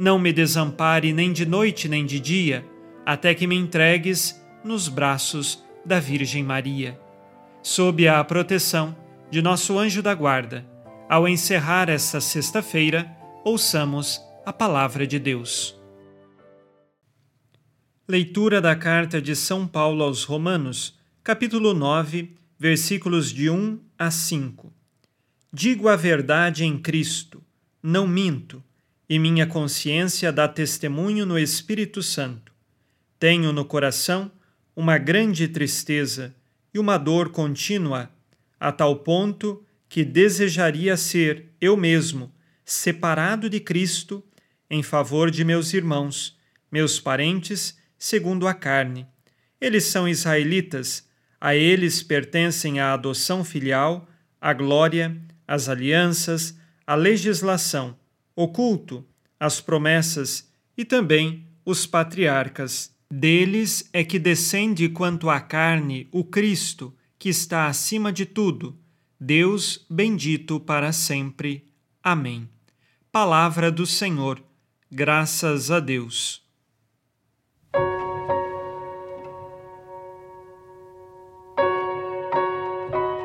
não me desampare nem de noite nem de dia, até que me entregues nos braços da Virgem Maria. Sob a proteção de nosso anjo da guarda, ao encerrar esta sexta-feira, ouçamos a palavra de Deus. Leitura da carta de São Paulo aos Romanos, capítulo 9, versículos de 1 a 5. Digo a verdade em Cristo, não minto, e minha consciência dá testemunho no Espírito Santo. Tenho no coração uma grande tristeza e uma dor contínua, a tal ponto que desejaria ser eu mesmo separado de Cristo em favor de meus irmãos, meus parentes, segundo a carne. Eles são israelitas, a eles pertencem a adoção filial, a glória, as alianças, a legislação, o culto, as promessas e também os patriarcas. Deles é que descende quanto à carne o Cristo, que está acima de tudo, Deus bendito para sempre. Amém. Palavra do Senhor. Graças a Deus.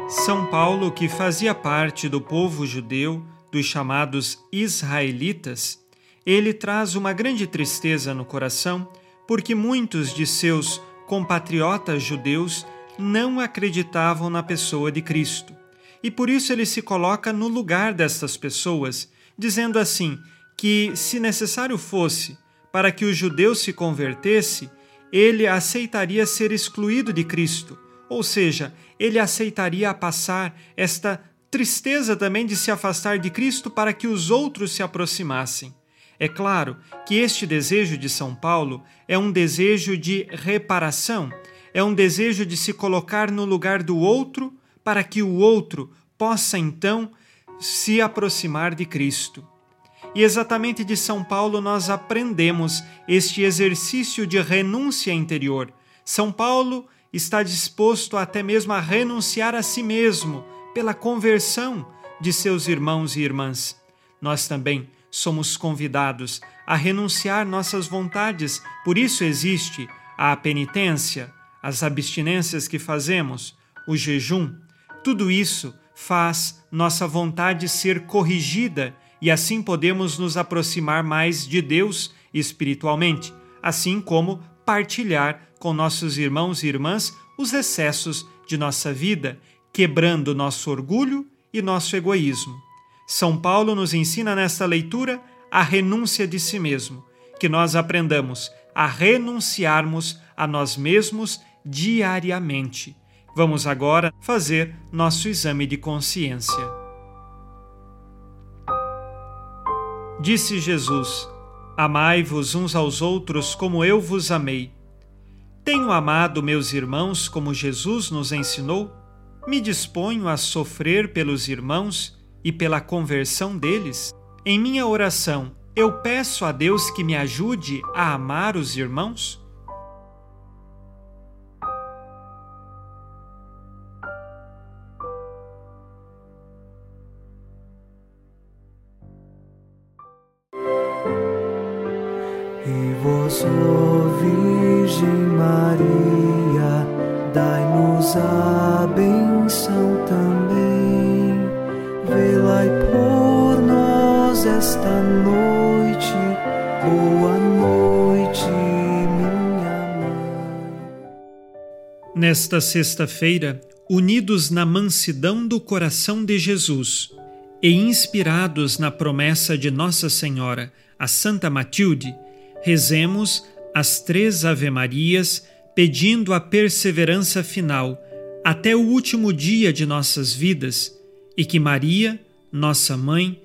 São Paulo, que fazia parte do povo judeu, dos chamados israelitas, ele traz uma grande tristeza no coração porque muitos de seus compatriotas judeus não acreditavam na pessoa de Cristo. E por isso ele se coloca no lugar destas pessoas, dizendo assim: que, se necessário fosse, para que o judeu se convertesse, ele aceitaria ser excluído de Cristo, ou seja, ele aceitaria passar esta tristeza também de se afastar de Cristo para que os outros se aproximassem. É claro que este desejo de São Paulo é um desejo de reparação, é um desejo de se colocar no lugar do outro para que o outro possa então se aproximar de Cristo. E exatamente de São Paulo nós aprendemos este exercício de renúncia interior. São Paulo está disposto até mesmo a renunciar a si mesmo pela conversão de seus irmãos e irmãs. Nós também somos convidados a renunciar nossas vontades, por isso existe a penitência, as abstinências que fazemos, o jejum. Tudo isso faz nossa vontade ser corrigida e assim podemos nos aproximar mais de Deus espiritualmente, assim como partilhar com nossos irmãos e irmãs os excessos de nossa vida, quebrando nosso orgulho e nosso egoísmo. São Paulo nos ensina nesta leitura a renúncia de si mesmo, que nós aprendamos a renunciarmos a nós mesmos diariamente. Vamos agora fazer nosso exame de consciência. Disse Jesus: Amai-vos uns aos outros como eu vos amei. Tenho amado meus irmãos como Jesus nos ensinou? Me disponho a sofrer pelos irmãos e pela conversão deles, em minha oração eu peço a Deus que me ajude a amar os irmãos? E vós, Virgem Maria, dai-nos a esta noite. Boa noite, minha mãe. Nesta sexta-feira, unidos na mansidão do coração de Jesus e inspirados na promessa de Nossa Senhora, a Santa Matilde, rezemos as três Ave-Marias pedindo a perseverança final até o último dia de nossas vidas e que Maria, nossa mãe,